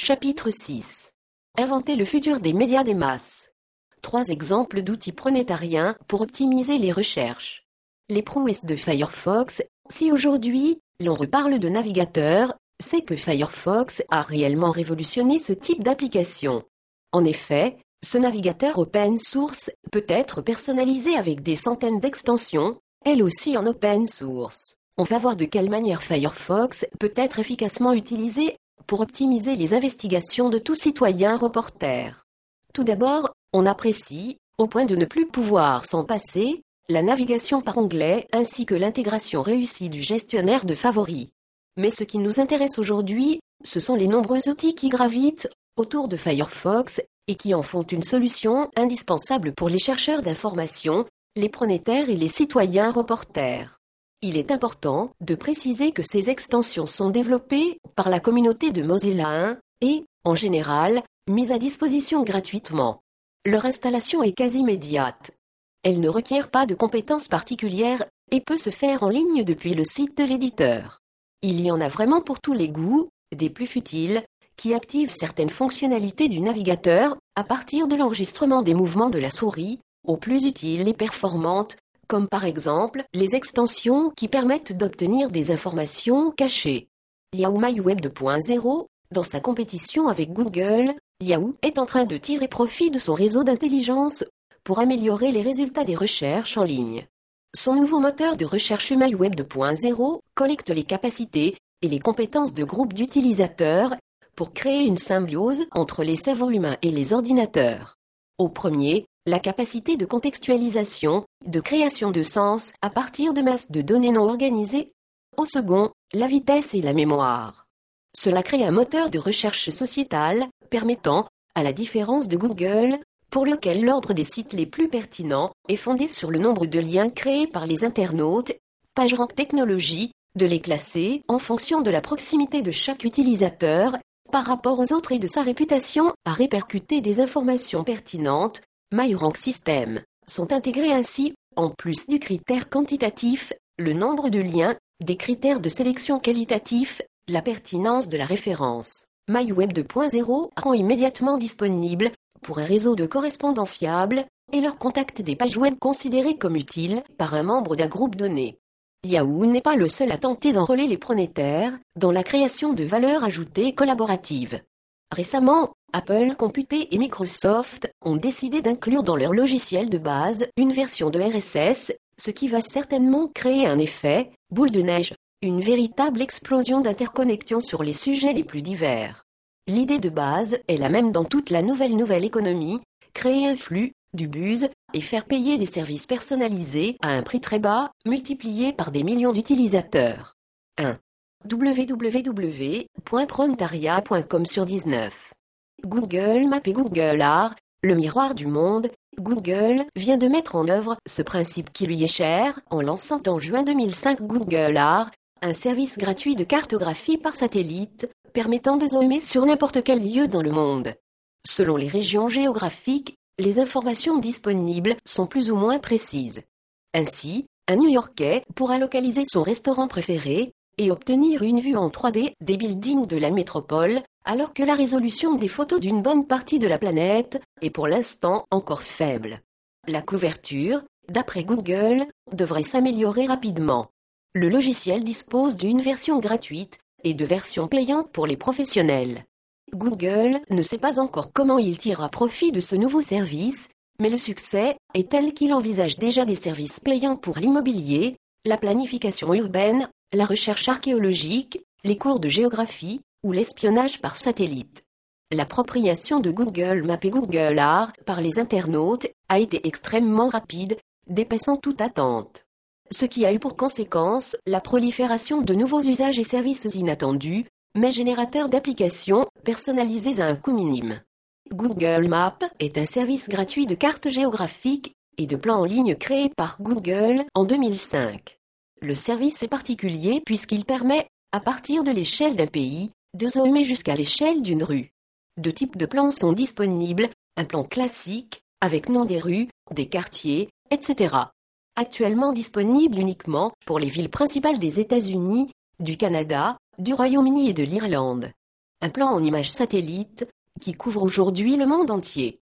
Chapitre 6. Inventer le futur des médias des masses. Trois exemples d'outils pronétariens pour optimiser les recherches. Les prouesses de Firefox. Si aujourd'hui, l'on reparle de navigateur, c'est que Firefox a réellement révolutionné ce type d'application. En effet, ce navigateur open source peut être personnalisé avec des centaines d'extensions, elles aussi en open source. On va voir de quelle manière Firefox peut être efficacement utilisé pour optimiser les investigations de tout citoyen reporter. Tout d'abord, on apprécie, au point de ne plus pouvoir s'en passer, la navigation par onglet ainsi que l'intégration réussie du gestionnaire de favoris. Mais ce qui nous intéresse aujourd'hui, ce sont les nombreux outils qui gravitent autour de Firefox et qui en font une solution indispensable pour les chercheurs d'information, les pronétaires et les citoyens reporters. Il est important de préciser que ces extensions sont développées par la communauté de Mozilla 1 et, en général, mises à disposition gratuitement. Leur installation est quasi immédiate. Elle ne requiert pas de compétences particulières et peut se faire en ligne depuis le site de l'éditeur. Il y en a vraiment pour tous les goûts, des plus futiles, qui activent certaines fonctionnalités du navigateur à partir de l'enregistrement des mouvements de la souris, aux plus utiles et performantes, comme par exemple les extensions qui permettent d'obtenir des informations cachées. Yahoo MyWeb 2.0, dans sa compétition avec Google, Yahoo est en train de tirer profit de son réseau d'intelligence pour améliorer les résultats des recherches en ligne. Son nouveau moteur de recherche MyWeb 2.0 collecte les capacités et les compétences de groupes d'utilisateurs pour créer une symbiose entre les cerveaux humains et les ordinateurs. Au premier, la capacité de contextualisation, de création de sens à partir de masses de données non organisées. Au second, la vitesse et la mémoire. Cela crée un moteur de recherche sociétale permettant, à la différence de Google, pour lequel l'ordre des sites les plus pertinents est fondé sur le nombre de liens créés par les internautes, PageRank Technologies, de les classer en fonction de la proximité de chaque utilisateur par rapport aux autres et de sa réputation à répercuter des informations pertinentes MyRank System, sont intégrés ainsi, en plus du critère quantitatif, le nombre de liens, des critères de sélection qualitatif, la pertinence de la référence. MyWeb 2.0 rend immédiatement disponible, pour un réseau de correspondants fiables, et leur contact des pages web considérées comme utiles par un membre d'un groupe donné. Yahoo n'est pas le seul à tenter d'enrôler les pronétaires dans la création de valeurs ajoutées collaboratives. Récemment, Apple Computer et Microsoft ont décidé d'inclure dans leur logiciel de base une version de RSS, ce qui va certainement créer un effet boule de neige, une véritable explosion d'interconnexion sur les sujets les plus divers. L'idée de base est la même dans toute la nouvelle nouvelle économie, créer un flux, du buzz, et faire payer des services personnalisés à un prix très bas, multiplié par des millions d'utilisateurs. 1 www.prontaria.com sur 19. Google Maps et Google Art, le miroir du monde, Google vient de mettre en œuvre ce principe qui lui est cher en lançant en juin 2005 Google Art, un service gratuit de cartographie par satellite permettant de zoomer sur n'importe quel lieu dans le monde. Selon les régions géographiques, les informations disponibles sont plus ou moins précises. Ainsi, un New-Yorkais pourra localiser son restaurant préféré et obtenir une vue en 3D des buildings de la métropole, alors que la résolution des photos d'une bonne partie de la planète est pour l'instant encore faible. La couverture, d'après Google, devrait s'améliorer rapidement. Le logiciel dispose d'une version gratuite et de versions payantes pour les professionnels. Google ne sait pas encore comment il tirera profit de ce nouveau service, mais le succès est tel qu'il envisage déjà des services payants pour l'immobilier, la planification urbaine la recherche archéologique, les cours de géographie ou l'espionnage par satellite. L'appropriation de Google Maps et Google Art par les internautes a été extrêmement rapide, dépassant toute attente. Ce qui a eu pour conséquence la prolifération de nouveaux usages et services inattendus, mais générateurs d'applications personnalisées à un coût minime. Google Maps est un service gratuit de cartes géographiques et de plans en ligne créé par Google en 2005. Le service est particulier puisqu'il permet, à partir de l'échelle d'un pays, de zoomer jusqu'à l'échelle d'une rue. Deux types de plans sont disponibles, un plan classique, avec nom des rues, des quartiers, etc. Actuellement disponible uniquement pour les villes principales des États-Unis, du Canada, du Royaume-Uni et de l'Irlande. un plan en image satellite, qui couvre aujourd'hui le monde entier.